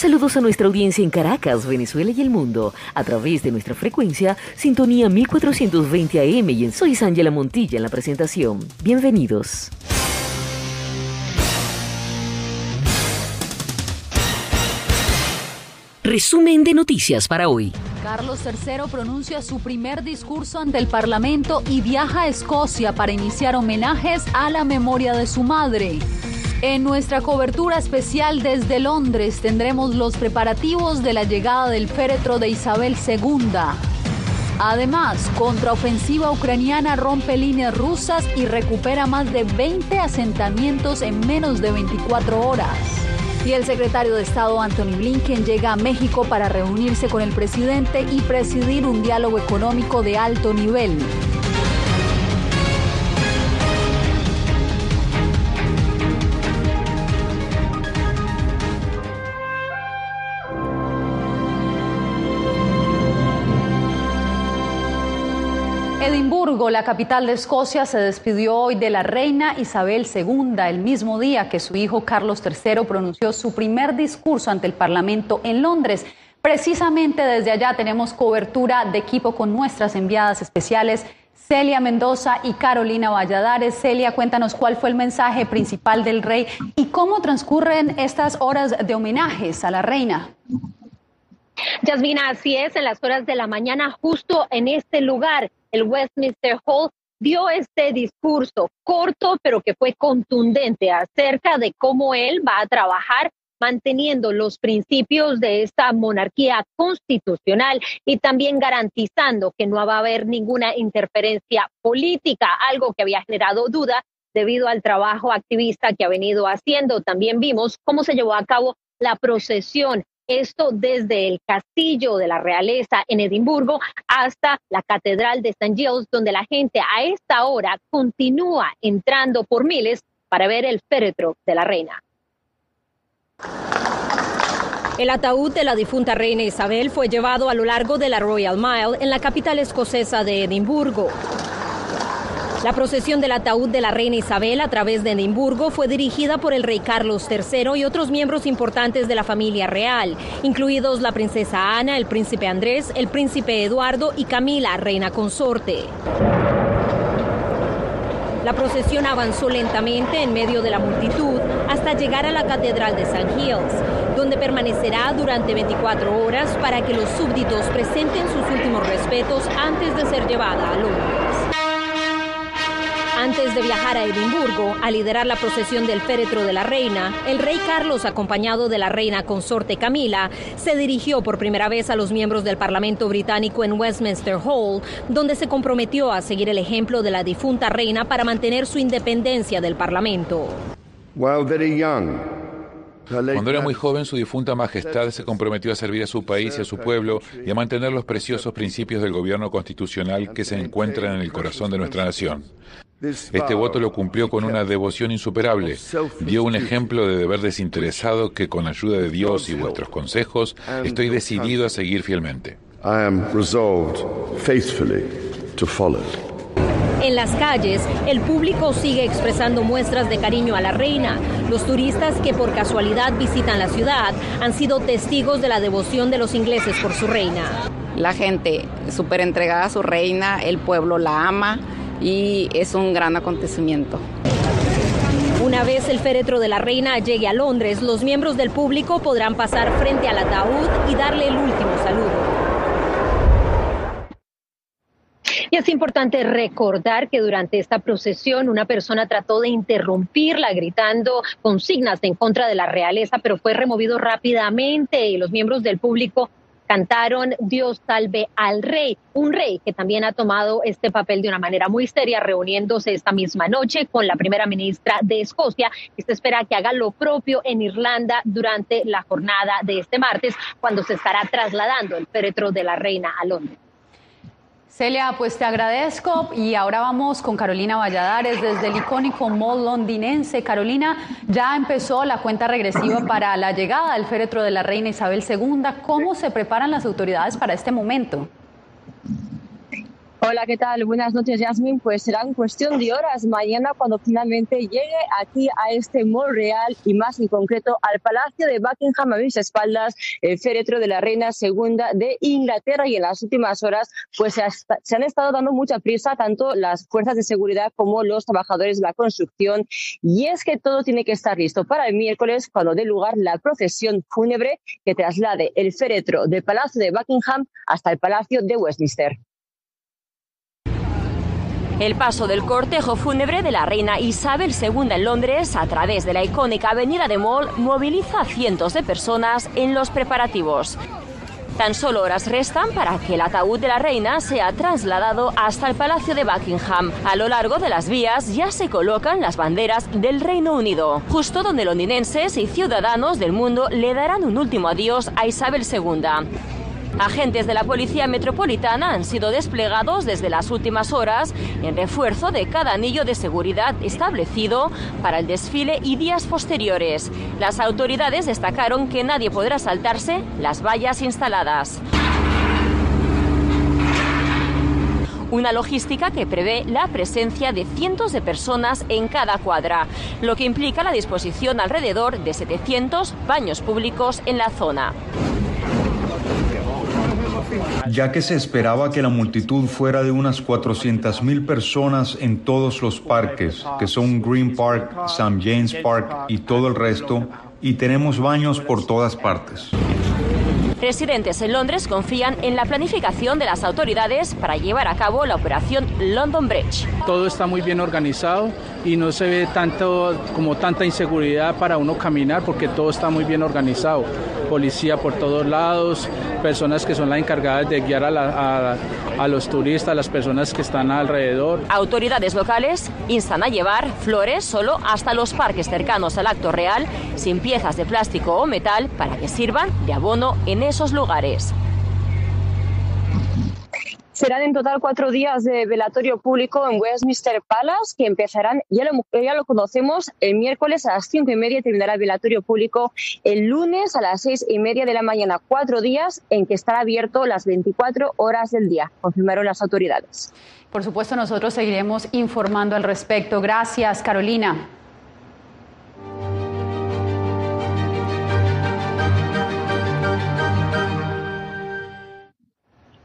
Saludos a nuestra audiencia en Caracas, Venezuela y el mundo, a través de nuestra frecuencia Sintonía 1420 AM y en Soy Ángela Montilla en la presentación. Bienvenidos. Resumen de noticias para hoy. Carlos III pronuncia su primer discurso ante el Parlamento y viaja a Escocia para iniciar homenajes a la memoria de su madre. En nuestra cobertura especial desde Londres tendremos los preparativos de la llegada del féretro de Isabel II. Además, contraofensiva ucraniana rompe líneas rusas y recupera más de 20 asentamientos en menos de 24 horas. Y el secretario de Estado Anthony Blinken llega a México para reunirse con el presidente y presidir un diálogo económico de alto nivel. La capital de Escocia, se despidió hoy de la reina Isabel II, el mismo día que su hijo Carlos III pronunció su primer discurso ante el Parlamento en Londres. Precisamente desde allá tenemos cobertura de equipo con nuestras enviadas especiales Celia Mendoza y Carolina Valladares. Celia, cuéntanos cuál fue el mensaje principal del rey y cómo transcurren estas horas de homenajes a la reina. Yasmina, así es, en las horas de la mañana, justo en este lugar, el Westminster Hall, dio este discurso corto, pero que fue contundente acerca de cómo él va a trabajar manteniendo los principios de esta monarquía constitucional y también garantizando que no va a haber ninguna interferencia política, algo que había generado duda debido al trabajo activista que ha venido haciendo. También vimos cómo se llevó a cabo la procesión esto desde el castillo de la realeza en Edimburgo hasta la catedral de St. Giles, donde la gente a esta hora continúa entrando por miles para ver el féretro de la reina. El ataúd de la difunta reina Isabel fue llevado a lo largo de la Royal Mile en la capital escocesa de Edimburgo. La procesión del ataúd de la reina Isabel a través de Edimburgo fue dirigida por el rey Carlos III y otros miembros importantes de la familia real, incluidos la princesa Ana, el príncipe Andrés, el príncipe Eduardo y Camila, reina consorte. La procesión avanzó lentamente en medio de la multitud hasta llegar a la Catedral de St. Giles, donde permanecerá durante 24 horas para que los súbditos presenten sus últimos respetos antes de ser llevada a Londres. Antes de viajar a Edimburgo a liderar la procesión del féretro de la reina, el rey Carlos, acompañado de la reina consorte Camila, se dirigió por primera vez a los miembros del Parlamento británico en Westminster Hall, donde se comprometió a seguir el ejemplo de la difunta reina para mantener su independencia del Parlamento. Cuando era muy joven, su difunta majestad se comprometió a servir a su país y a su pueblo y a mantener los preciosos principios del gobierno constitucional que se encuentran en el corazón de nuestra nación. Este voto lo cumplió con una devoción insuperable. Dio un ejemplo de deber desinteresado que con ayuda de Dios y vuestros consejos estoy decidido a seguir fielmente. En las calles, el público sigue expresando muestras de cariño a la reina. Los turistas que por casualidad visitan la ciudad han sido testigos de la devoción de los ingleses por su reina. La gente súper entregada a su reina, el pueblo la ama y es un gran acontecimiento. Una vez el féretro de la reina llegue a Londres, los miembros del público podrán pasar frente al ataúd y darle el último saludo. Y es importante recordar que durante esta procesión una persona trató de interrumpirla gritando consignas en contra de la realeza, pero fue removido rápidamente y los miembros del público cantaron Dios salve al rey, un rey que también ha tomado este papel de una manera muy seria, reuniéndose esta misma noche con la primera ministra de Escocia y se espera que haga lo propio en Irlanda durante la jornada de este martes, cuando se estará trasladando el féretro de la reina a Londres. Celia, pues te agradezco y ahora vamos con Carolina Valladares desde el icónico mall londinense. Carolina, ya empezó la cuenta regresiva para la llegada del féretro de la reina Isabel II. ¿Cómo se preparan las autoridades para este momento? Hola, ¿qué tal? Buenas noches, Yasmin. Pues será en cuestión de horas mañana cuando finalmente llegue aquí a este mall real y más en concreto al Palacio de Buckingham a mis espaldas el féretro de la reina segunda de Inglaterra y en las últimas horas pues se, han estado dando mucha prisa tanto las fuerzas de seguridad como los trabajadores de la construcción y es que todo tiene que estar listo para el miércoles cuando dé lugar la procesión fúnebre que traslade el féretro del Palacio de Buckingham hasta el Palacio de Westminster. El paso del cortejo fúnebre de la reina Isabel II en Londres a través de la icónica avenida de Mall moviliza a cientos de personas en los preparativos. Tan solo horas restan para que el ataúd de la reina sea trasladado hasta el Palacio de Buckingham. A lo largo de las vías ya se colocan las banderas del Reino Unido, justo donde londinenses y ciudadanos del mundo le darán un último adiós a Isabel II. Agentes de la Policía Metropolitana han sido desplegados desde las últimas horas en refuerzo de cada anillo de seguridad establecido para el desfile y días posteriores. Las autoridades destacaron que nadie podrá saltarse las vallas instaladas. Una logística que prevé la presencia de cientos de personas en cada cuadra, lo que implica la disposición alrededor de 700 baños públicos en la zona ya que se esperaba que la multitud fuera de unas 400.000 personas en todos los parques, que son Green Park, St. James Park y todo el resto, y tenemos baños por todas partes. Residentes en Londres confían en la planificación de las autoridades para llevar a cabo la operación London Bridge. Todo está muy bien organizado y no se ve tanto como tanta inseguridad para uno caminar porque todo está muy bien organizado. Policía por todos lados, personas que son las encargadas de guiar a, los turistas, a las personas que están alrededor. Autoridades locales instan a llevar flores solo hasta los parques cercanos al acto real, sin piezas de plástico o metal, para que sirvan de abono en esos lugares. Serán en total cuatro días de velatorio público en Westminster Palace, que empezarán, ya lo, ya lo conocemos, el miércoles a las cinco y media terminará el velatorio público, el lunes a las seis y media de la mañana, cuatro días en que estará abierto las 24 horas del día, confirmaron las autoridades. Por supuesto, nosotros seguiremos informando al respecto. Gracias, Carolina.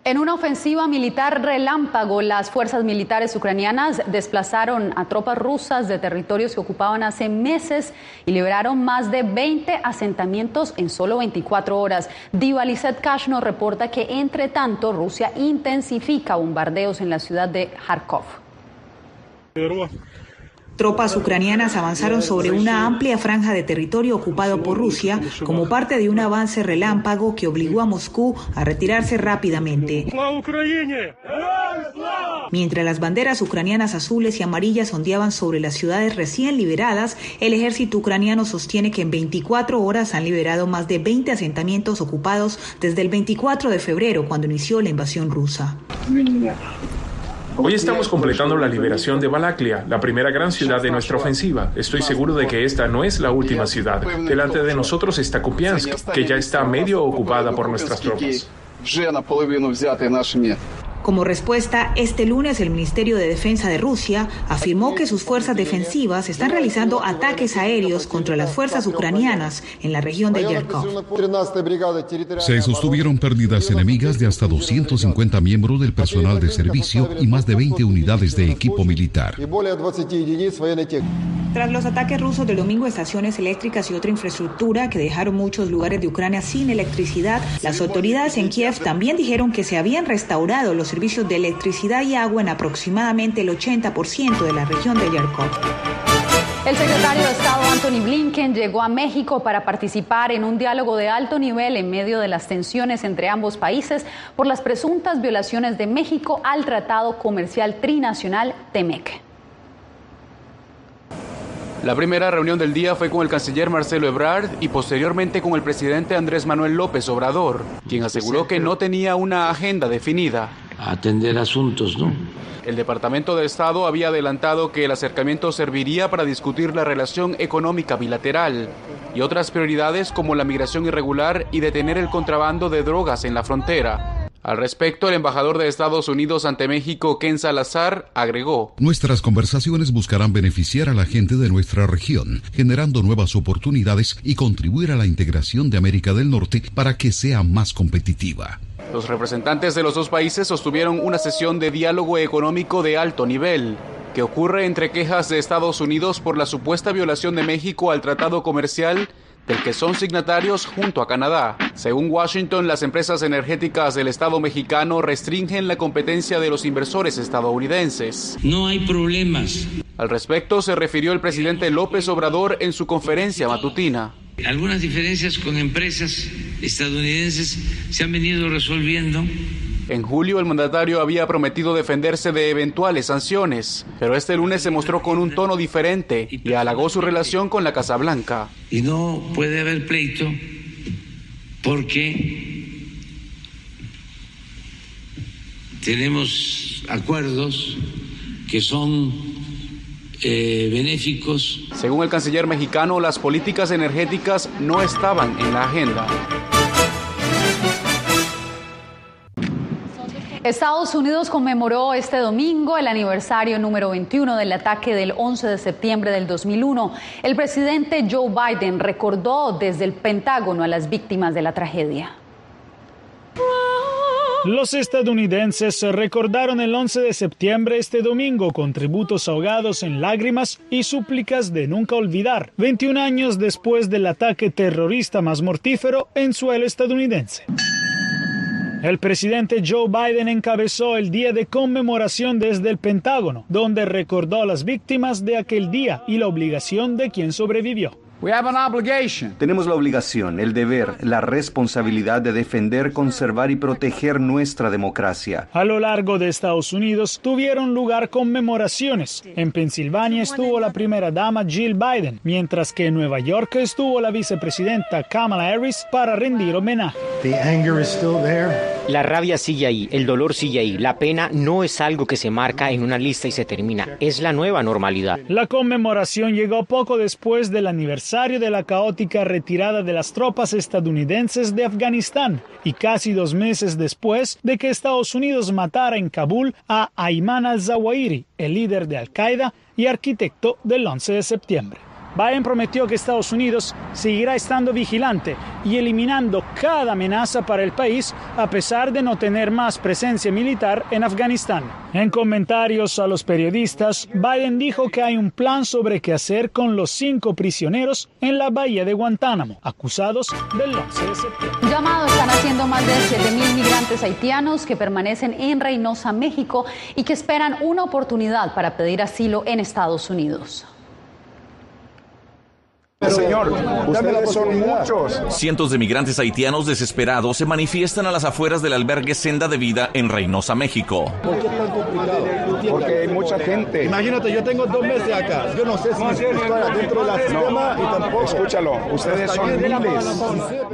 En una ofensiva militar relámpago, las fuerzas militares ucranianas desplazaron a tropas rusas de territorios que ocupaban hace meses y liberaron más de 20 asentamientos en solo 24 horas. Diva Lizet Kash nos reporta que, entre tanto, Rusia intensifica bombardeos en la ciudad de Kharkov. Tropas ucranianas avanzaron sobre una amplia franja de territorio ocupado por Rusia como parte de un avance relámpago que obligó a Moscú a retirarse rápidamente. Mientras las banderas ucranianas azules y amarillas ondeaban sobre las ciudades recién liberadas, el ejército ucraniano sostiene que en 24 horas han liberado más de 20 asentamientos ocupados desde el 24 de febrero, cuando inició la invasión rusa. Hoy estamos completando la liberación de Balaklia, la primera gran ciudad de nuestra ofensiva. Estoy seguro de que esta no es la última ciudad. Delante de nosotros está Kupiansk, que ya está medio ocupada por nuestras tropas. Como respuesta, este lunes el Ministerio de Defensa de Rusia afirmó que sus fuerzas defensivas están realizando ataques aéreos contra las fuerzas ucranianas en la región de Yerkov. Se sostuvieron pérdidas enemigas de hasta 250 miembros del personal de servicio y más de 20 unidades de equipo militar. Tras los ataques rusos del domingo, estaciones eléctricas y otra infraestructura que dejaron muchos lugares de Ucrania sin electricidad, las autoridades en Kiev también dijeron que se habían restaurado los servicios de electricidad y agua en aproximadamente el 80% de la región de Yarkov. El secretario de Estado Anthony Blinken llegó a México para participar en un diálogo de alto nivel en medio de las tensiones entre ambos países por las presuntas violaciones de México al Tratado Comercial Trinacional TEMEC. La primera reunión del día fue con el canciller Marcelo Ebrard y posteriormente con el presidente Andrés Manuel López Obrador, quien aseguró que no tenía una agenda definida. Atender asuntos, ¿no? El Departamento de Estado había adelantado que el acercamiento serviría para discutir la relación económica bilateral y otras prioridades como la migración irregular y detener el contrabando de drogas en la frontera. Al respecto, el embajador de Estados Unidos ante México, Ken Salazar, agregó, Nuestras conversaciones buscarán beneficiar a la gente de nuestra región, generando nuevas oportunidades y contribuir a la integración de América del Norte para que sea más competitiva. Los representantes de los dos países sostuvieron una sesión de diálogo económico de alto nivel, que ocurre entre quejas de Estados Unidos por la supuesta violación de México al tratado comercial del que son signatarios junto a Canadá. Según Washington, las empresas energéticas del Estado mexicano restringen la competencia de los inversores estadounidenses. No hay problemas. Al respecto se refirió el presidente López Obrador en su conferencia matutina. Algunas diferencias con empresas estadounidenses se han venido resolviendo. En julio el mandatario había prometido defenderse de eventuales sanciones, pero este lunes se mostró con un tono diferente y halagó su relación con la Casa Blanca. Y no puede haber pleito porque tenemos acuerdos que son eh, benéficos. Según el canciller mexicano, las políticas energéticas no estaban en la agenda. Estados Unidos conmemoró este domingo el aniversario número 21 del ataque del 11 de septiembre del 2001. El presidente Joe Biden recordó desde el Pentágono a las víctimas de la tragedia. Los estadounidenses recordaron el 11 de septiembre este domingo con tributos ahogados en lágrimas y súplicas de nunca olvidar, 21 años después del ataque terrorista más mortífero en suelo estadounidense. El presidente Joe Biden encabezó el día de conmemoración desde el Pentágono, donde recordó a las víctimas de aquel día y la obligación de quien sobrevivió. Tenemos la obligación, el deber, la responsabilidad de defender, conservar y proteger nuestra democracia. A lo largo de Estados Unidos tuvieron lugar conmemoraciones. En Pensilvania estuvo la primera dama Jill Biden, mientras que en Nueva York estuvo la vicepresidenta Kamala Harris para rendir homenaje. La rabia sigue ahí, el dolor sigue ahí. La pena no es algo que se marca en una lista y se termina, es la nueva normalidad. La conmemoración llegó poco después del aniversario de la caótica retirada de las tropas estadounidenses de Afganistán y casi dos meses después de que Estados Unidos matara en Kabul a Ayman al-Zawahiri, el líder de Al-Qaeda y arquitecto del 11 de septiembre. Biden prometió que Estados Unidos seguirá estando vigilante y eliminando cada amenaza para el país a pesar de no tener más presencia militar en Afganistán. En comentarios a los periodistas, Biden dijo que hay un plan sobre qué hacer con los cinco prisioneros en la bahía de Guantánamo, acusados del 11 de septiembre. Llamado están haciendo más de 7.000 migrantes haitianos que permanecen en Reynosa, México y que esperan una oportunidad para pedir asilo en Estados Unidos. Señor, ustedes son muchos. Cientos de migrantes haitianos desesperados se manifiestan a las afueras del albergue Senda de Vida en Reynosa, México. ¿Por qué tan complicado? Porque hay mucha gente. Imagínate, yo tengo dos meses acá. Yo no sé si estoy dentro de la sistema y tampoco. Escúchalo, ustedes son miles.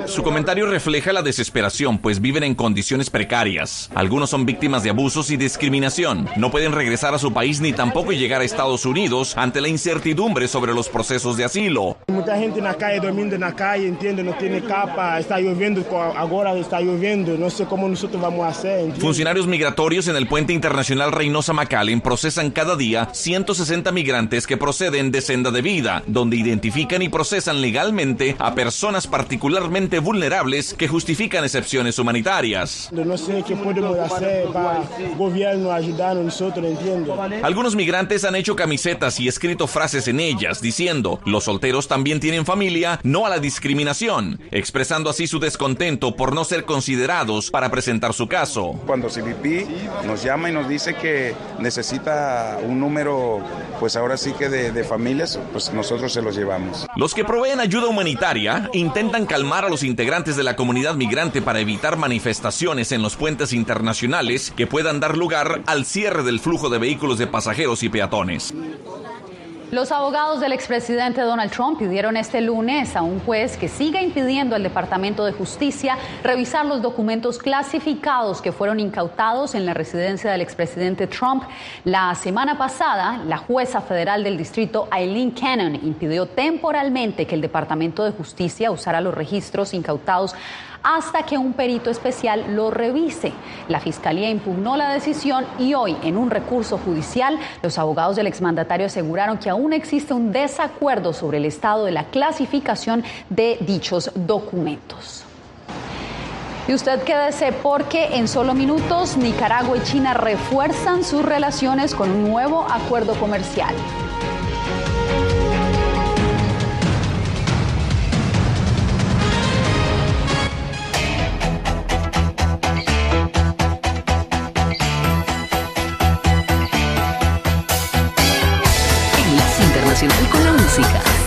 Su comentario refleja la desesperación, pues viven en condiciones precarias. Algunos son víctimas de abusos y discriminación. No pueden regresar a su país ni tampoco llegar a Estados Unidos ante la incertidumbre sobre los procesos de asilo. Mucha gente en la calle, durmiendo en la calle, entiende, no tiene capa, está lloviendo, ahora está lloviendo, no sé cómo nosotros vamos a hacer. Funcionarios migratorios en el puente internacional Reynosa McAllen procesan cada día 160 migrantes que proceden de senda de vida, donde identifican y procesan legalmente a personas particularmente vulnerables que justifican excepciones humanitarias. No sé qué podemos hacer para el gobierno ayudar a nosotros, entiende. Algunos migrantes han hecho camisetas y escrito frases en ellas diciendo, los solteros también tienen familia, no a la discriminación, expresando así su descontento por no ser considerados para presentar su caso. Cuando CBP nos llama y nos dice que necesita un número, pues ahora sí que de, de familias, pues nosotros se los llevamos. Los que proveen ayuda humanitaria intentan calmar a los integrantes de la comunidad migrante para evitar manifestaciones en los puentes internacionales que puedan dar lugar al cierre del flujo de vehículos de pasajeros y peatones. Los abogados del expresidente Donald Trump pidieron este lunes a un juez que siga impidiendo al Departamento de Justicia revisar los documentos clasificados que fueron incautados en la residencia del expresidente Trump. La semana pasada, la jueza federal del distrito Eileen Cannon impidió temporalmente que el Departamento de Justicia usara los registros incautados hasta que un perito especial lo revise. La Fiscalía impugnó la decisión y hoy, en un recurso judicial, los abogados del exmandatario aseguraron que aún existe un desacuerdo sobre el estado de la clasificación de dichos documentos. Y usted quédese porque en solo minutos Nicaragua y China refuerzan sus relaciones con un nuevo acuerdo comercial. Con la música.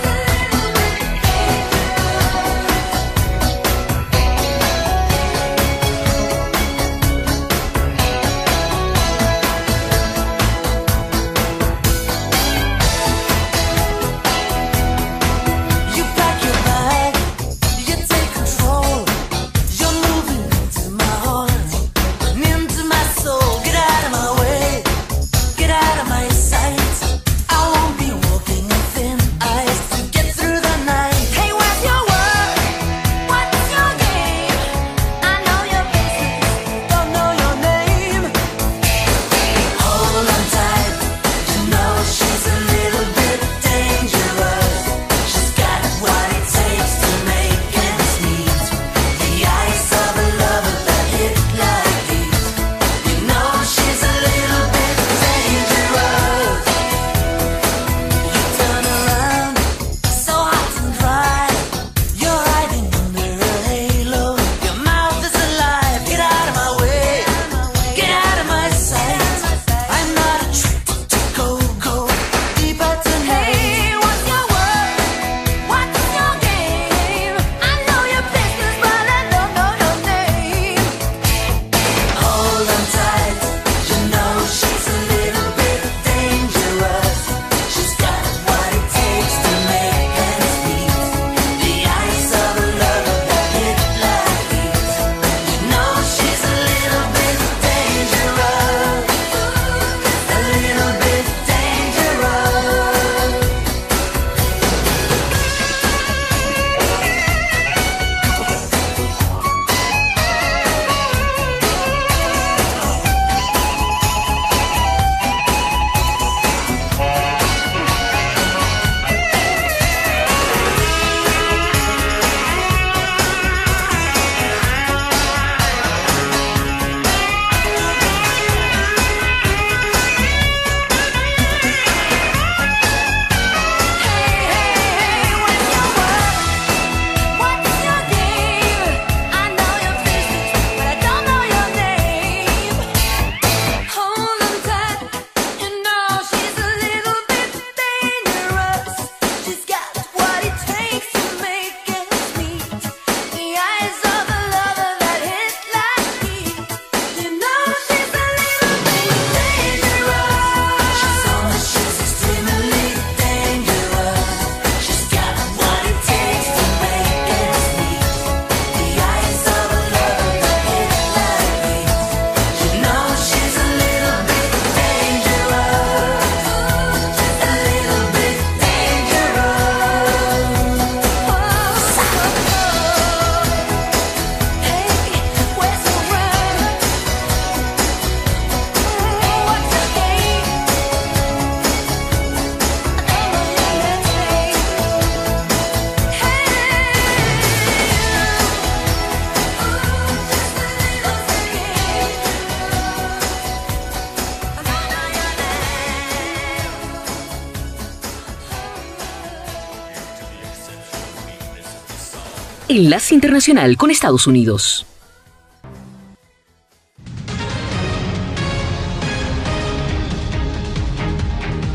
Enlace Internacional con Estados Unidos.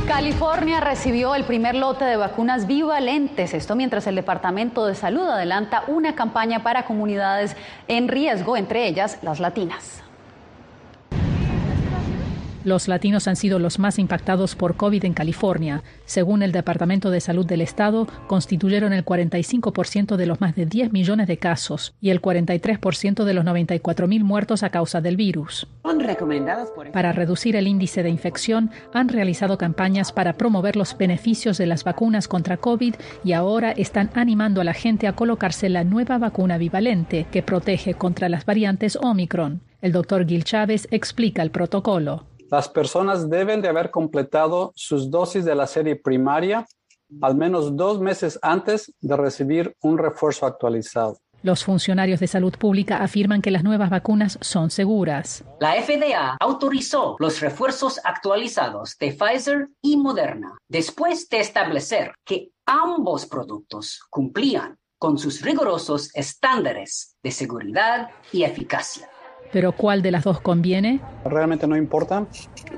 California recibió el primer lote de vacunas bivalentes, esto mientras el Departamento de Salud adelanta una campaña para comunidades en riesgo, entre ellas las latinas. Los latinos han sido los más impactados por COVID en California. Según el Departamento de Salud del Estado, constituyeron el 45% de los más de 10 millones de casos y el 43% de los 94 mil muertos a causa del virus. Para reducir el índice de infección, han realizado campañas para promover los beneficios de las vacunas contra COVID y ahora están animando a la gente a colocarse la nueva vacuna bivalente que protege contra las variantes Omicron. El doctor Gil Chávez explica el protocolo. Las personas deben de haber completado sus dosis de la serie primaria al menos dos meses antes de recibir un refuerzo actualizado. Los funcionarios de salud pública afirman que las nuevas vacunas son seguras. La FDA autorizó los refuerzos actualizados de Pfizer y Moderna después de establecer que ambos productos cumplían con sus rigurosos estándares de seguridad y eficacia. Pero ¿cuál de las dos conviene? Realmente no importa.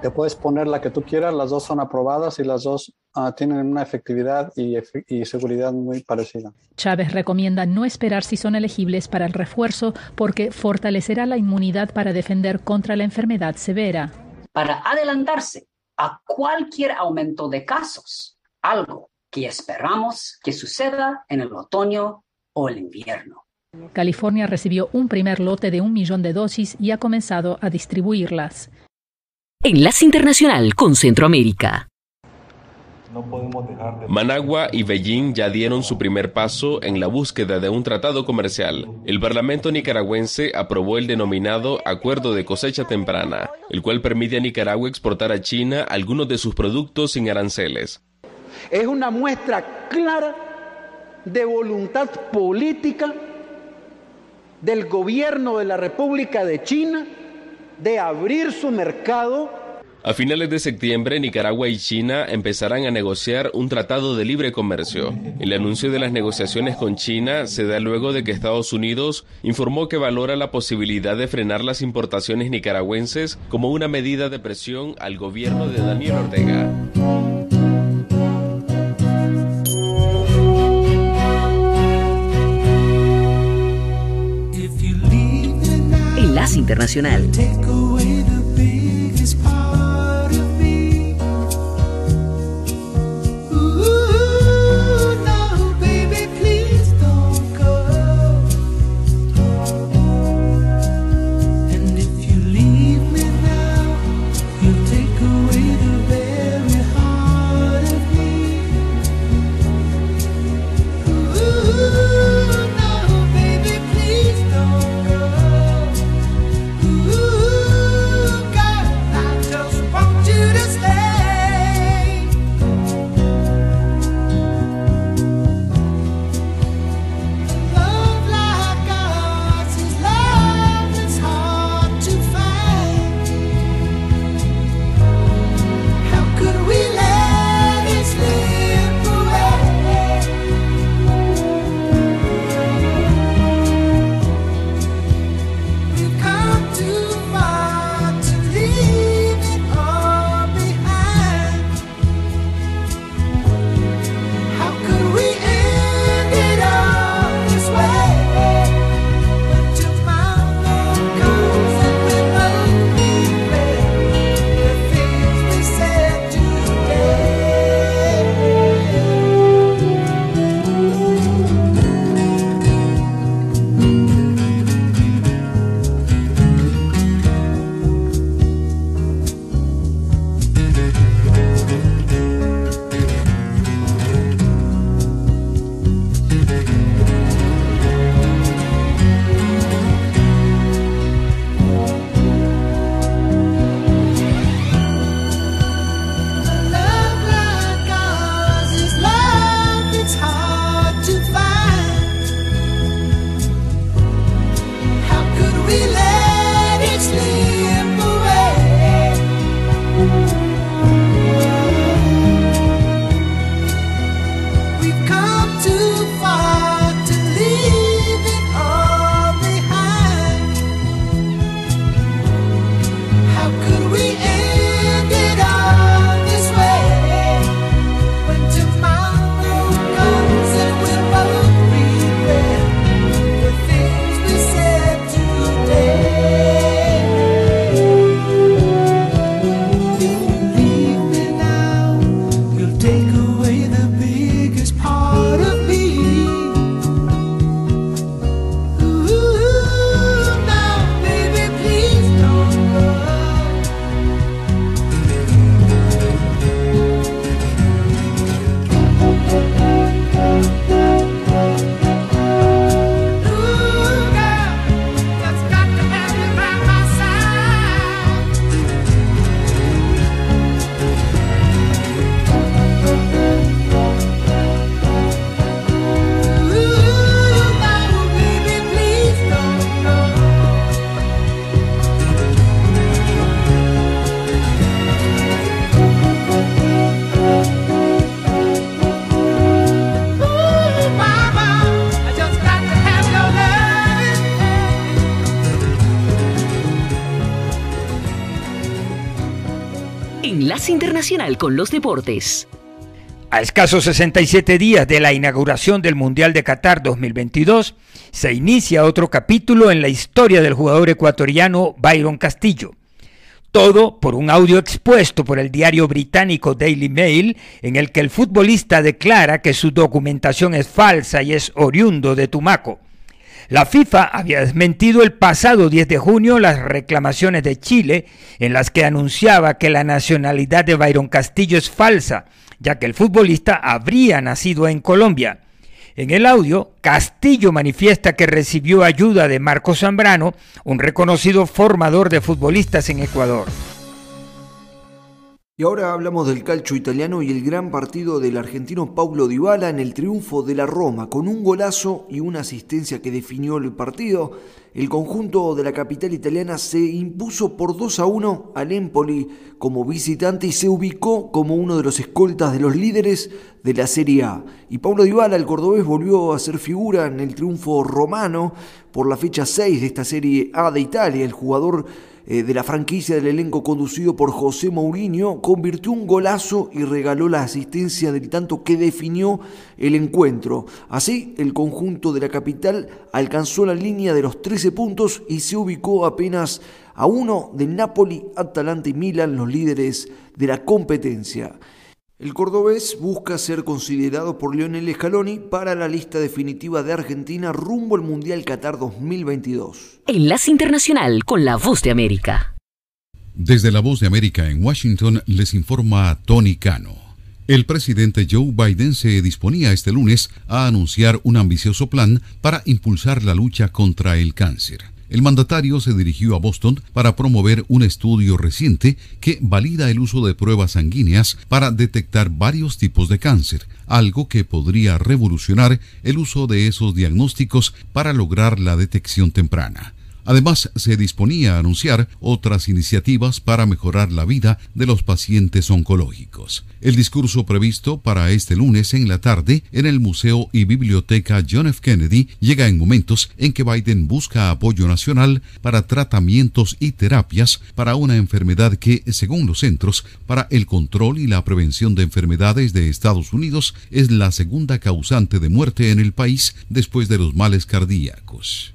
Te puedes poner la que tú quieras, las dos son aprobadas y las dos uh, tienen una efectividad y, y, seguridad muy parecida. Chávez recomienda no esperar si son elegibles para el refuerzo porque fortalecerá la inmunidad para defender contra la enfermedad severa. Para adelantarse a cualquier aumento de casos, algo que esperamos que suceda en el otoño o el invierno. California recibió un primer lote de un millón de dosis y ha comenzado a distribuirlas. Enlace Internacional con Centroamérica. Managua y Beijing ya dieron su primer paso en la búsqueda de un tratado comercial. El Parlamento nicaragüense aprobó el denominado Acuerdo de Cosecha Temprana, el cual permite a Nicaragua exportar a China algunos de sus productos sin aranceles. Es una muestra clara de voluntad política del gobierno de la República de China de abrir su mercado. A finales de septiembre, Nicaragua y China empezarán a negociar un tratado de libre comercio. El anuncio de las negociaciones con China se da luego de que Estados Unidos informó que valora la posibilidad de frenar las importaciones nicaragüenses como una medida de presión al gobierno de Daniel Ortega. Internacional. Con los Deportes. A escasos 67 días de la inauguración del Mundial de Qatar 2022, se inicia otro capítulo en la historia del jugador ecuatoriano Byron Castillo. Todo por un audio expuesto por el diario británico Daily Mail en el que el futbolista declara que su documentación es falsa y es oriundo de Tumaco. La FIFA había desmentido el pasado 10 de junio las reclamaciones de Chile en las que anunciaba que la nacionalidad de Byron Castillo es falsa ya que el futbolista habría nacido en Colombia. En el audio, Castillo manifiesta que recibió ayuda de Marco Zambrano, un reconocido formador de futbolistas en Ecuador. Y ahora hablamos del calcio italiano y el gran partido del argentino Paulo Dybala en el triunfo de la Roma, con un golazo y una asistencia que definió el partido. El conjunto de la capital italiana se impuso por 2 a 1 al Empoli como visitante y se ubicó como uno de los escoltas de los líderes de la Serie A. Y Paulo Dybala, el cordobés, volvió a ser figura en el triunfo romano por la fecha 6 de esta Serie A de Italia. El jugador eh, de la franquicia del elenco conducido por José Mourinho, convirtió un golazo y regaló la asistencia del tanto que definió el encuentro. Así, el conjunto de la capital alcanzó la línea de los 13 puntos y se ubicó apenas a uno de Napoli, Atalanta y Milan, los líderes de la competencia. El cordobés busca ser considerado por Lionel Scaloni para la lista definitiva de Argentina rumbo al Mundial Qatar 2022. Enlace Internacional con la Voz de América. Desde la Voz de América en Washington les informa Tony Cano. El presidente Joe Biden se disponía este lunes a anunciar un ambicioso plan para impulsar la lucha contra el cáncer. El mandatario se dirigió a Boston para promover un estudio reciente que valida el uso de pruebas sanguíneas para detectar varios tipos de cáncer, algo que podría revolucionar el uso de esos diagnósticos para lograr la detección temprana. Además, se disponía a anunciar otras iniciativas para mejorar la vida de los pacientes oncológicos. El discurso previsto para este lunes en la tarde en el Museo y Biblioteca John F. Kennedy llega en momentos en que Biden busca apoyo nacional para tratamientos y terapias para una enfermedad que, según los Centros para el Control y la Prevención de Enfermedades de Estados Unidos, es la segunda causante de muerte en el país después de los males cardíacos.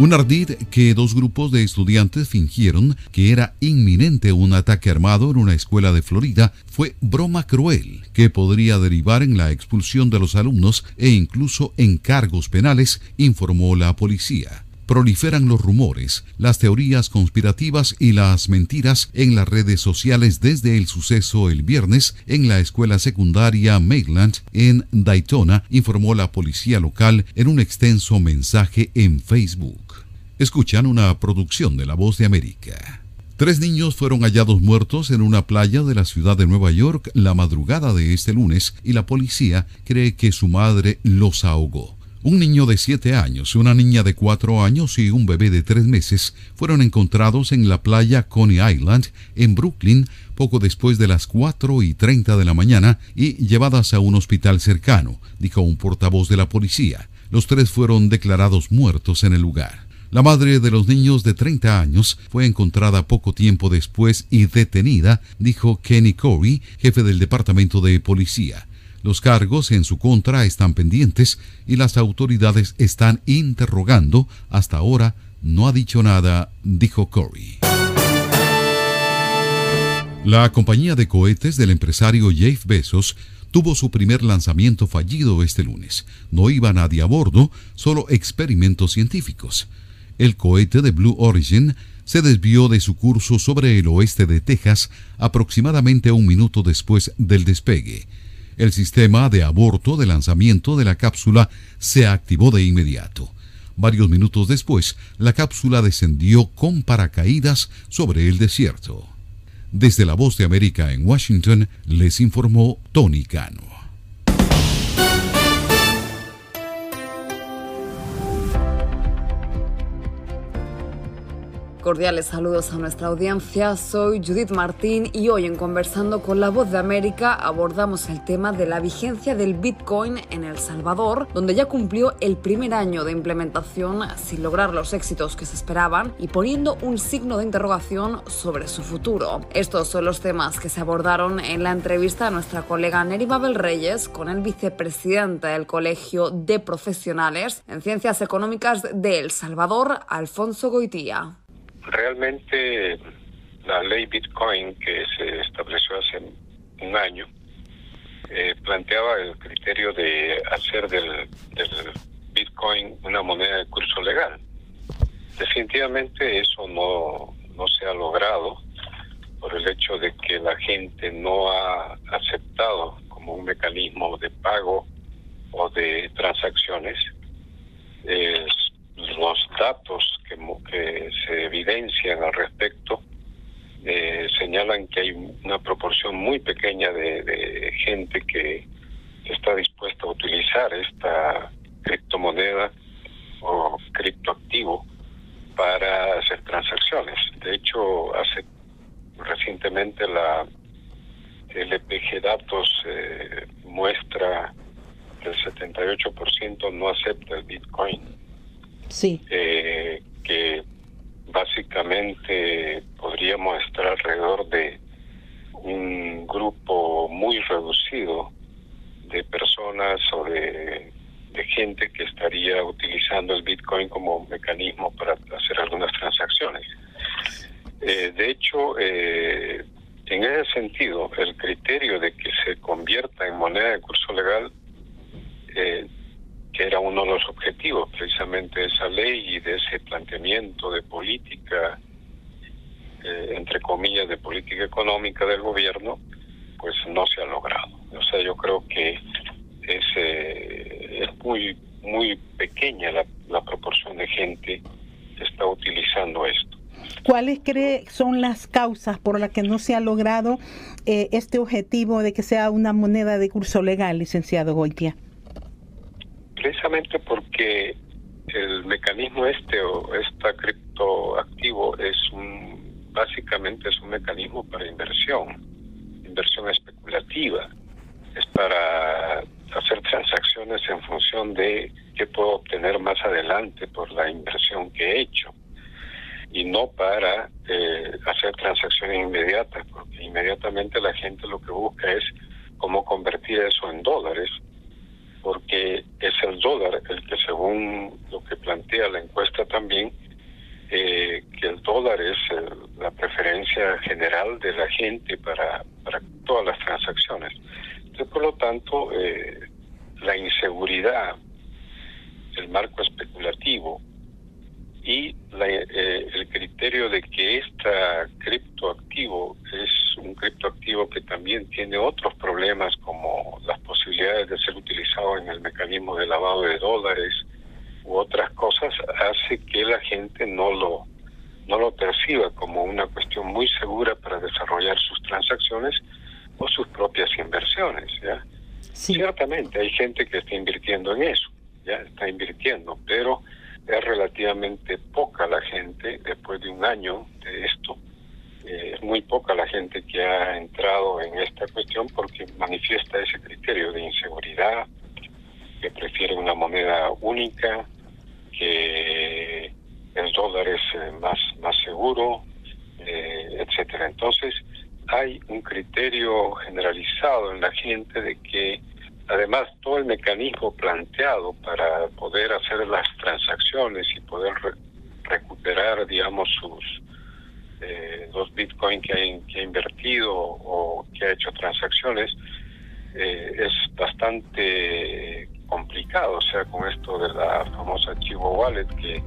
Un ardid que dos grupos de estudiantes fingieron que era inminente un ataque armado en una escuela de Florida fue broma cruel que podría derivar en la expulsión de los alumnos e incluso en cargos penales, informó la policía proliferan los rumores, las teorías conspirativas y las mentiras en las redes sociales desde el suceso el viernes en la escuela secundaria Maitland en Daytona, informó la policía local en un extenso mensaje en Facebook. Escuchan una producción de La Voz de América. Tres niños fueron hallados muertos en una playa de la ciudad de Nueva York la madrugada de este lunes y la policía cree que su madre los ahogó. Un niño de siete años, una niña de cuatro años y un bebé de tres meses fueron encontrados en la playa Coney Island, en Brooklyn, poco después de las cuatro y treinta de la mañana y llevadas a un hospital cercano, dijo un portavoz de la policía. Los tres fueron declarados muertos en el lugar. La madre de los niños de 30 años fue encontrada poco tiempo después y detenida, dijo Kenny Corey, jefe del departamento de policía. Los cargos en su contra están pendientes y las autoridades están interrogando. Hasta ahora no ha dicho nada, dijo Corey. La compañía de cohetes del empresario Jeff Bezos tuvo su primer lanzamiento fallido este lunes. No iba nadie a bordo, solo experimentos científicos. El cohete de Blue Origin se desvió de su curso sobre el oeste de Texas aproximadamente un minuto después del despegue. El sistema de aborto de lanzamiento de la cápsula se activó de inmediato. Varios minutos después, la cápsula descendió con paracaídas sobre el desierto. Desde la Voz de América en Washington, les informó Tony Cano. Cordiales saludos a nuestra audiencia, soy Judith Martín y hoy en Conversando con la Voz de América abordamos el tema de la vigencia del Bitcoin en El Salvador, donde ya cumplió el primer año de implementación sin lograr los éxitos que se esperaban y poniendo un signo de interrogación sobre su futuro. Estos son los temas que se abordaron en la entrevista a nuestra colega Neri Babel Reyes con el vicepresidente del Colegio de Profesionales en Ciencias Económicas de El Salvador, Alfonso Goitía. Realmente la ley Bitcoin que se estableció hace un año eh, planteaba el criterio de hacer del, Bitcoin una moneda de curso legal. Definitivamente eso no, no se ha logrado por el hecho de que la gente no ha aceptado como un mecanismo de pago o de transacciones los datos que, que se evidencian al respecto eh, señalan que hay una proporción muy pequeña de, gente que está dispuesta a utilizar esta criptomoneda o criptoactivo para hacer transacciones. De hecho, hace recientemente la LPG Datos eh, muestra que el 78% no acepta el Bitcoin Sí. Eh, que básicamente podríamos estar alrededor de un grupo muy reducido de personas o de, gente que estaría utilizando el Bitcoin como mecanismo para hacer algunas transacciones. Eh, de hecho, eh, en ese sentido, el criterio de que se convierta en moneda de curso legal eh, que era uno de los objetivos precisamente de esa ley y de ese planteamiento de política, eh, entre comillas, de política económica del gobierno, pues no se ha logrado. O sea, yo creo que es, eh, es muy, muy pequeña la, proporción de gente que está utilizando esto. ¿Cuáles cree son las causas por las que no se ha logrado eh, este objetivo de que sea una moneda de curso legal, licenciado Goitia? Precisamente porque el mecanismo este o esta criptoactivo es un básicamente es un mecanismo para inversión, inversión especulativa, es para hacer transacciones en función de qué puedo obtener más adelante por la inversión que he hecho. Y no para eh, hacer transacciones inmediatas, porque inmediatamente la gente lo que busca es cómo convertir eso en dólares porque es el dólar el que según lo que plantea la encuesta también, eh, que el dólar es la preferencia general de la gente para, para todas las transacciones. Entonces, por lo tanto, eh, la inseguridad, el marco especulativo y eh, el criterio de que este criptoactivo es un criptoactivo que también tiene otros problemas como las posibilidades de ser utilizado en el mecanismo de lavado de dólares u otras cosas hace que la gente no lo no lo perciba como una cuestión muy segura para desarrollar sus transacciones o sus propias inversiones ya ciertamente hay gente que está invirtiendo en eso ya está invirtiendo pero es relativamente poca la gente después de un año de esto. Eh, es muy poca la gente que ha entrado en esta cuestión porque manifiesta ese criterio de inseguridad, que prefiere una moneda única, que el dólar es eh, más, más seguro, eh, etcétera. Entonces, hay un criterio generalizado en la gente de que Además, todo el mecanismo planteado para poder hacer las transacciones y poder recuperar, digamos, sus eh, los bitcoins que ha, invertido o que ha hecho transacciones, eh, es bastante complicado, o sea, con esto de la famosa Chivo Wallet que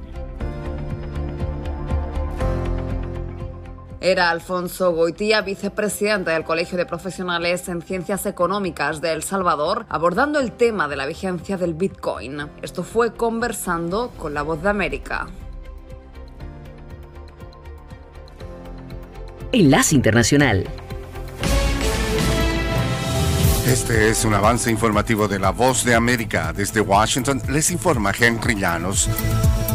Era Alfonso Goitía, vicepresidente del Colegio de Profesionales en Ciencias Económicas de El Salvador, abordando el tema de la vigencia del Bitcoin. Esto fue conversando con la voz de América. Enlace Internacional. Este es un avance informativo de La Voz de América. Desde Washington les informa Henry Llanos.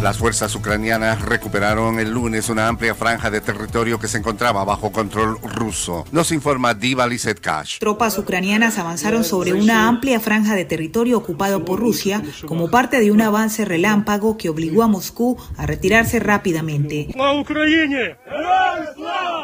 Las fuerzas ucranianas recuperaron el lunes una amplia franja de territorio que se encontraba bajo control ruso. Nos informa Diva Lisetkash. Tropas ucranianas avanzaron sobre una amplia franja de territorio ocupado por Rusia como parte de un avance relámpago que obligó a Moscú a retirarse rápidamente.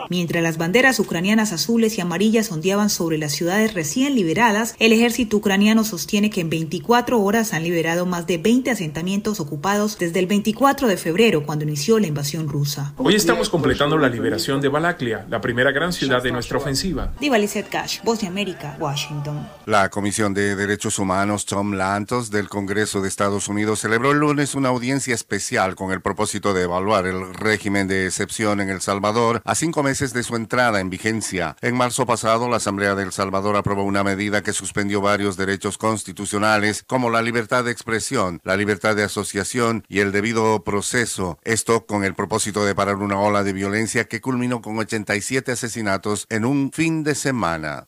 Mientras las banderas ucranianas azules y amarillas ondeaban sobre las ciudades recién liberadas, el ejército ucraniano sostiene que en 24 horas han liberado más de 20 asentamientos ocupados desde el 24 de febrero, cuando inició la invasión rusa. Hoy estamos completando la liberación de Balaklia, la primera gran ciudad de nuestra ofensiva. Diva Cash, Voz de América, Washington. La Comisión de Derechos Humanos Tom Lantos del Congreso de Estados Unidos celebró el lunes una audiencia especial con el propósito de evaluar el régimen de excepción en El Salvador a cinco meses de su entrada en vigencia. En marzo pasado, la Asamblea de El Salvador aprobó una medida que suspendió varios derechos constitucionales como la libertad de expresión, la libertad de asociación y el debido proceso. Esto con el propósito de parar una ola de violencia que culminó con 87 asesinatos en un fin de semana.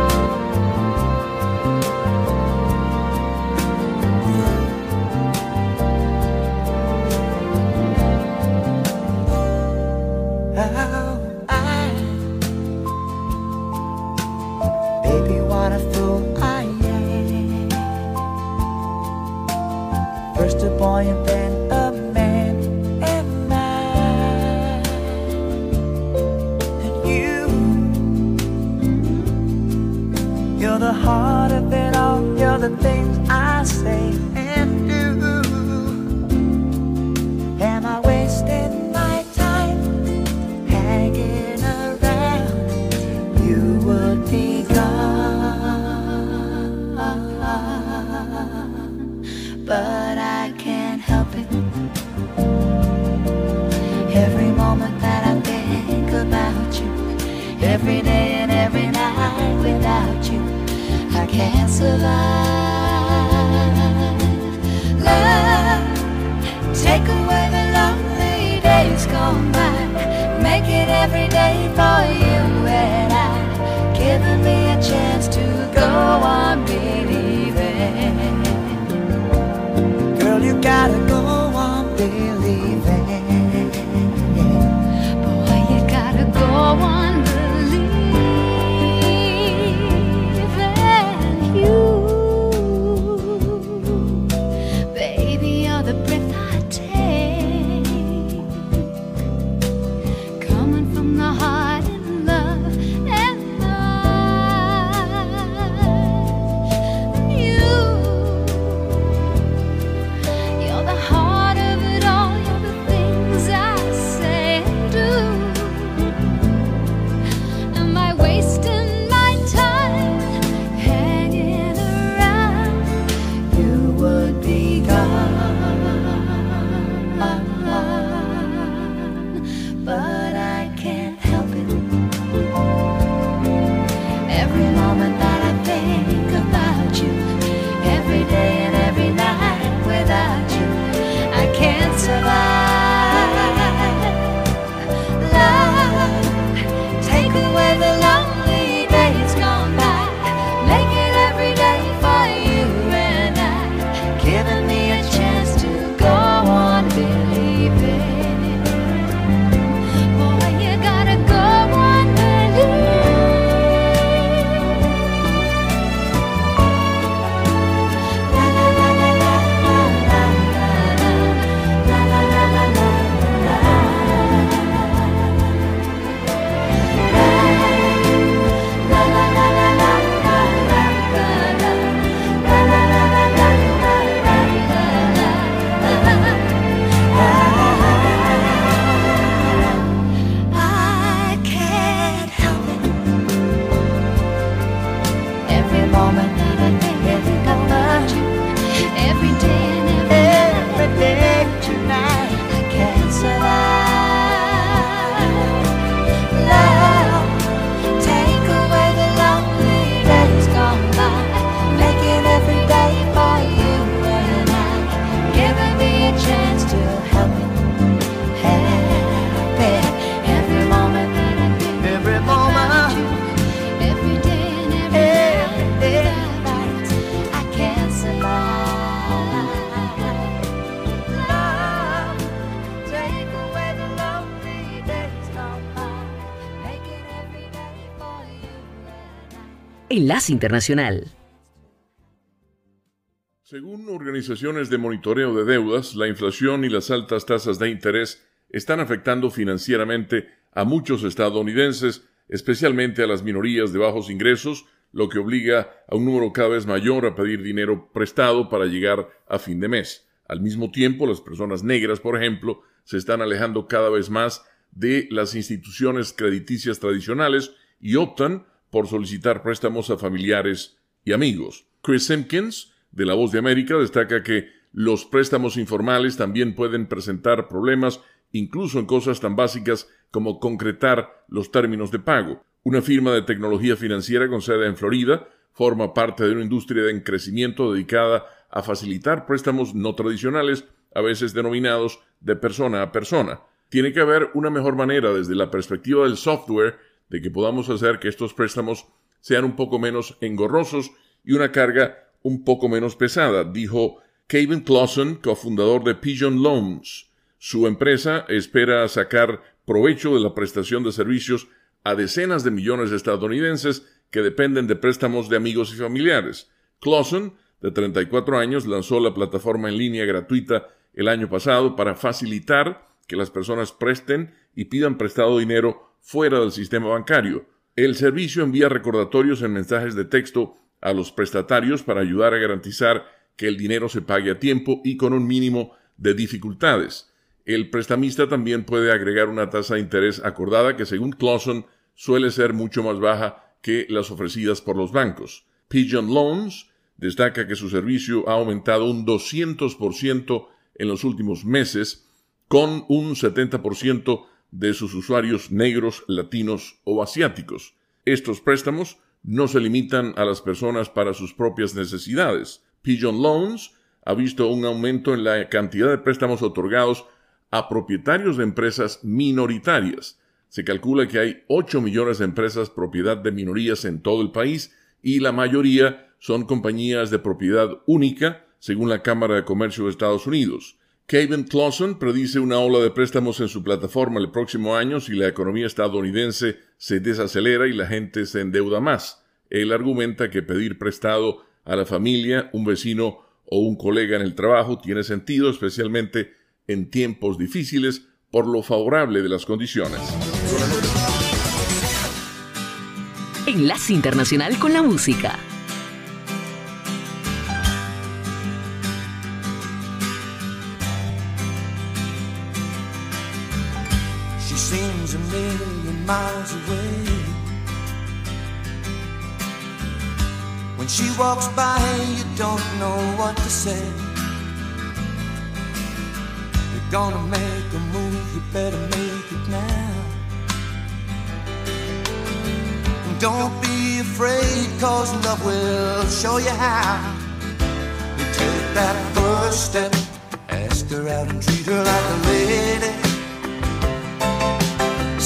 Enlace Internacional. Según organizaciones de monitoreo de deudas, la inflación y las altas tasas de interés están afectando financieramente a muchos estadounidenses, especialmente a las minorías de bajos ingresos, lo que obliga a un número cada vez mayor a pedir dinero prestado para llegar a fin de mes. Al mismo tiempo, las personas negras, por ejemplo, se están alejando cada vez más de las instituciones crediticias tradicionales y optan por solicitar préstamos a familiares y amigos. Chris Simpkins, de La Voz de América, destaca que los préstamos informales también pueden presentar problemas incluso en cosas tan básicas como concretar los términos de pago. Una firma de tecnología financiera con sede en Florida forma parte de una industria en crecimiento dedicada a facilitar préstamos no tradicionales, a veces denominados de persona a persona. Tiene que haber una mejor manera desde la perspectiva del software de que podamos hacer que estos préstamos sean un poco menos engorrosos y una carga un poco menos pesada, dijo Kevin Clausen, cofundador de Pigeon Loans. Su empresa espera sacar provecho de la prestación de servicios a decenas de millones de estadounidenses que dependen de préstamos de amigos y familiares. Clausen, de 34 años, lanzó la plataforma en línea gratuita el año pasado para facilitar que las personas presten y pidan prestado dinero fuera del sistema bancario. El servicio envía recordatorios en mensajes de texto a los prestatarios para ayudar a garantizar que el dinero se pague a tiempo y con un mínimo de dificultades. El prestamista también puede agregar una tasa de interés acordada que según Clausen suele ser mucho más baja que las ofrecidas por los bancos. Pigeon Loans destaca que su servicio ha aumentado un 200% en los últimos meses, con un 70% de sus usuarios negros, latinos o asiáticos. Estos préstamos no se limitan a las personas para sus propias necesidades. Pigeon Loans ha visto un aumento en la cantidad de préstamos otorgados a propietarios de empresas minoritarias. Se calcula que hay 8 millones de empresas propiedad de minorías en todo el país y la mayoría son compañías de propiedad única, según la Cámara de Comercio de Estados Unidos. Kevin Clausen predice una ola de préstamos en su plataforma el próximo año si la economía estadounidense se desacelera y la gente se endeuda más. Él argumenta que pedir prestado a la familia, un vecino o un colega en el trabajo tiene sentido, especialmente en tiempos difíciles, por lo favorable de las condiciones. Enlace Internacional con la Música. Miles away. When she walks by, you don't know what to say. You're gonna make a move, you better make it now. And Don't be afraid, cause love will show you how. You take that first step, ask her out and treat her like a lady.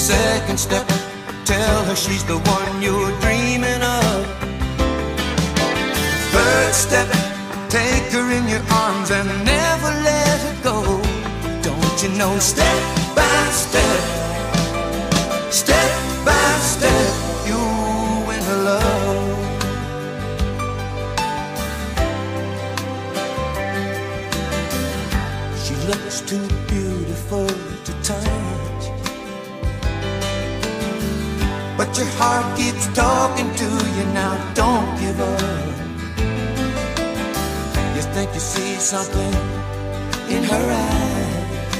Second step, tell her she's the one you're dreaming of. Third step, take her in your arms and never let her go. Don't you know, step by step, But your heart keeps talking to you now, don't give up. You think you see something in her eyes,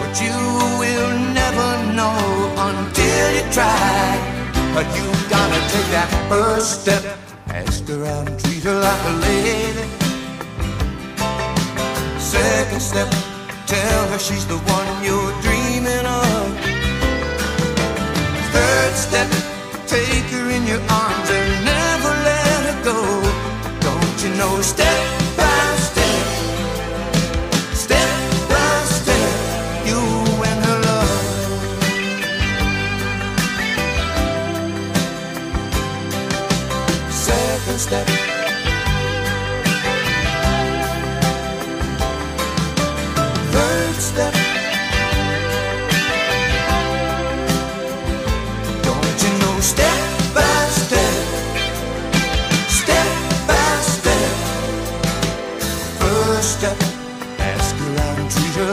but you will never know until you try. But you gotta take that first step. Ask her out and treat her like a lady. Second step, tell her she's the one you're dreaming of. Third step, take her in your arms and never let her go. Don't you know? Step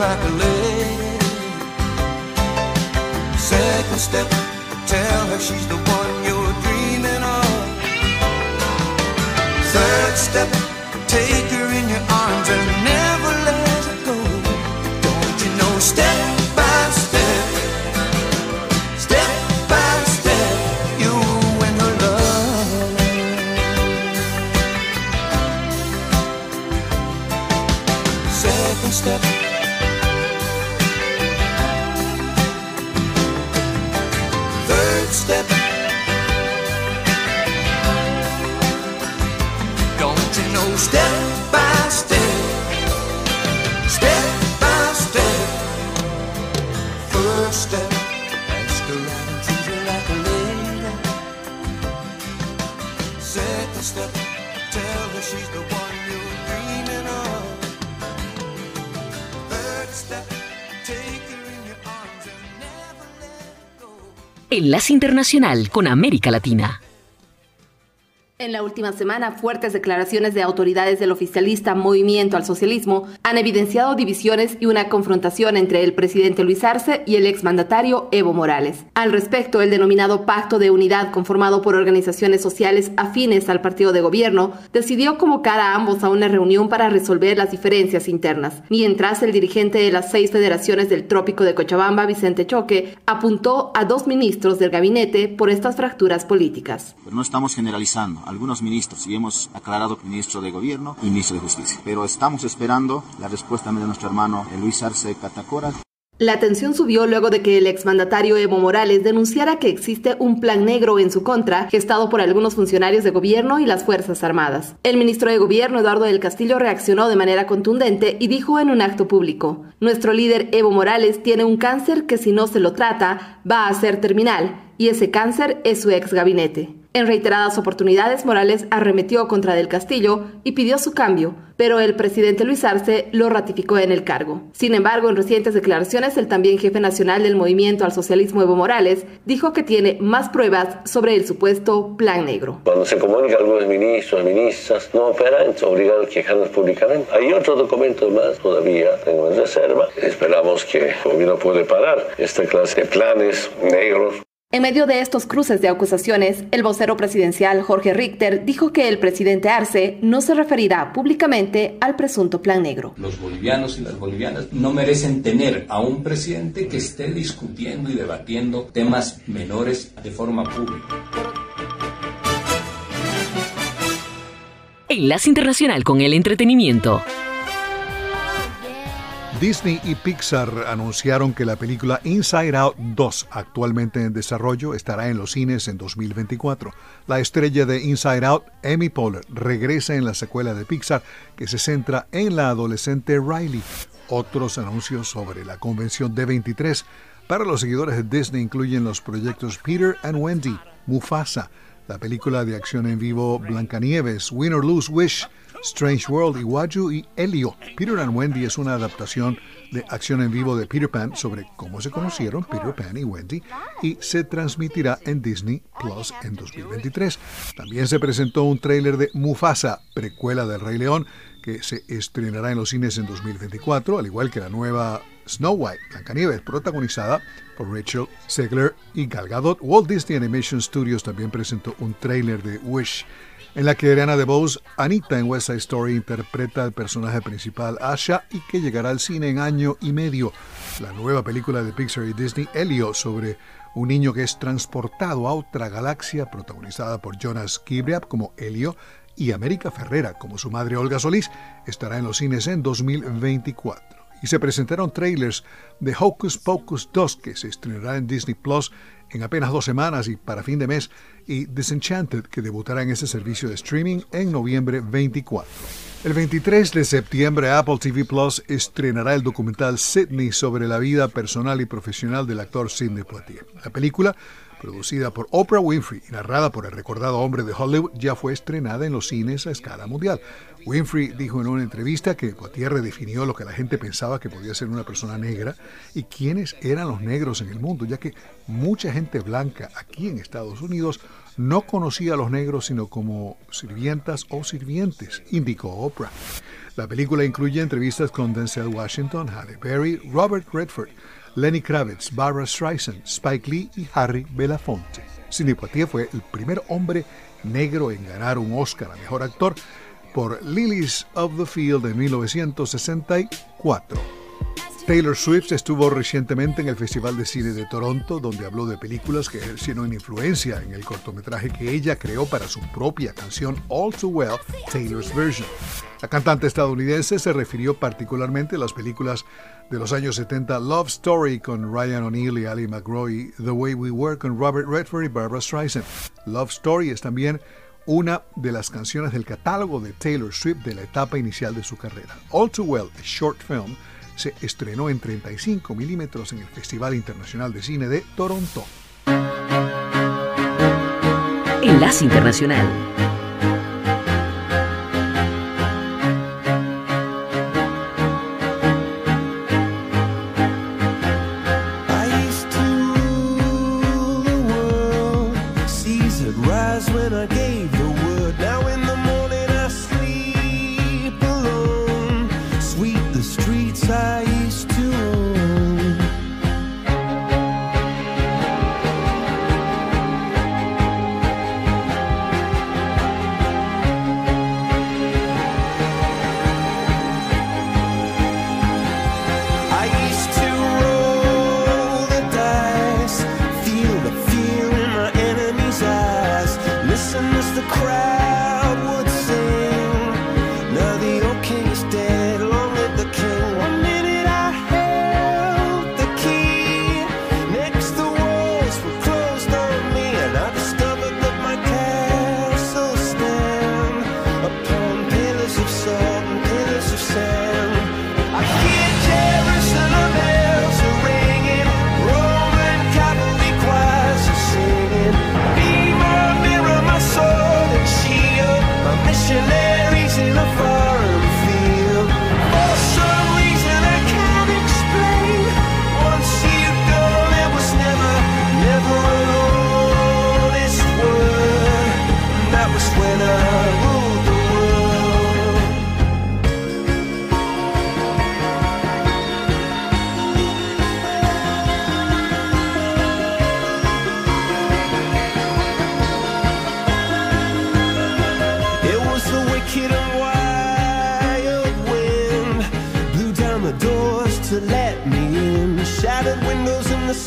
like a lady. Second step, tell her she's the one you're dreaming of. Third step, take her in your arms and never let her go. Don't you know? Step Enlace Internacional con América Latina. En la última semana, fuertes declaraciones de autoridades del oficialista Movimiento al Socialismo han evidenciado divisiones y una confrontación entre el presidente Luis Arce y el exmandatario Evo Morales. Al respecto, el denominado Pacto de Unidad, conformado por organizaciones sociales afines al partido de gobierno, decidió convocar a ambos a una reunión para resolver las diferencias internas, mientras el dirigente de las seis federaciones del Trópico de Cochabamba, Vicente Choque, apuntó a dos ministros del gabinete por estas fracturas políticas. Pero no estamos generalizando. Algunos ministros, y hemos aclarado ministro de Gobierno y ministro de Justicia. Pero estamos esperando la respuesta de nuestro hermano Luis Arce Catacora. La tensión subió luego de que el exmandatario Evo Morales denunciara que existe un plan negro en su contra, gestado por algunos funcionarios de gobierno y las Fuerzas Armadas. El ministro de Gobierno, Eduardo del Castillo, reaccionó de manera contundente y dijo en un acto público, Nuestro líder Evo Morales tiene un cáncer que si no se lo trata, va a ser terminal, y ese cáncer es su ex gabinete. En reiteradas oportunidades, Morales arremetió contra Del Castillo y pidió su cambio, pero el presidente Luis Arce lo ratificó en el cargo. Sin embargo, en recientes declaraciones, el también jefe nacional del movimiento al socialismo Evo Morales dijo que tiene más pruebas sobre el supuesto plan negro. Cuando se comunica a algunos ministros, ministras, no operan, son obligados a quejarnos públicamente. Hay otros documentos más todavía, tengo en reserva. Esperamos que el gobierno puede parar esta clase de planes negros. En medio de estos cruces de acusaciones, el vocero presidencial Jorge Richter dijo que el presidente Arce no se referirá públicamente al presunto plan negro. Los bolivianos y las bolivianas no merecen tener a un presidente que esté discutiendo y debatiendo temas menores de forma pública. Enlace Internacional con el Entretenimiento. Disney y Pixar anunciaron que la película Inside Out 2, actualmente en desarrollo, estará en los cines en 2024. La estrella de Inside Out, Amy Poehler, regresa en la secuela de Pixar que se centra en la adolescente Riley. Otros anuncios sobre la convención D23 para los seguidores de Disney incluyen los proyectos Peter and Wendy, Mufasa, la película de acción en vivo Blancanieves, Win or Lose Wish, Strange World, Iwaju y Elio. Peter and Wendy es una adaptación de acción en vivo de Peter Pan sobre cómo se conocieron Peter Pan y Wendy y se transmitirá en Disney Plus en 2023. También se presentó un tráiler de Mufasa, precuela del Rey León, que se estrenará en los cines en 2024, al igual que la nueva Snow White, Blancanieves, protagonizada por Rachel Zegler y Gal Gadot. Walt Disney Animation Studios también presentó un tráiler de Wish. En la que Ariana DeBose, Anita en West Side Story, interpreta al personaje principal Asha y que llegará al cine en año y medio. La nueva película de Pixar y Disney, Elio, sobre un niño que es transportado a otra galaxia, protagonizada por Jonas Kibriab como Elio y América Ferrera como su madre Olga Solís, estará en los cines en 2024 y se presentaron trailers de Hocus Pocus 2 que se estrenará en Disney Plus en apenas dos semanas y para fin de mes, y Disenchanted que debutará en ese servicio de streaming en noviembre 24. El 23 de septiembre Apple TV Plus estrenará el documental Sydney sobre la vida personal y profesional del actor Sidney Poitier. La película producida por Oprah Winfrey y narrada por el recordado hombre de Hollywood, ya fue estrenada en los cines a escala mundial. Winfrey dijo en una entrevista que Poitier redefinió lo que la gente pensaba que podía ser una persona negra y quiénes eran los negros en el mundo, ya que mucha gente blanca aquí en Estados Unidos no conocía a los negros sino como sirvientas o sirvientes, indicó Oprah. La película incluye entrevistas con Denzel Washington, Halle Berry, Robert Redford, Lenny Kravitz, Barbara Streisand, Spike Lee y Harry Belafonte. Sidney Poitier fue el primer hombre negro en ganar un Oscar a Mejor Actor por Lilies of the Field de 1964. Taylor Swift estuvo recientemente en el Festival de Cine de Toronto, donde habló de películas que ejercieron influencia en el cortometraje que ella creó para su propia canción All Too Well, Taylor's Version. La cantante estadounidense se refirió particularmente a las películas de los años 70 Love Story con Ryan O'Neill y Ali McGraw y The Way We Were con Robert Redford y Barbara Streisand. Love Story es también una de las canciones del catálogo de Taylor Swift de la etapa inicial de su carrera. All Too Well, a short film, se estrenó en 35 milímetros en el Festival Internacional de Cine de Toronto. Enlace Internacional.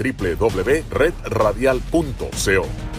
www.redradial.co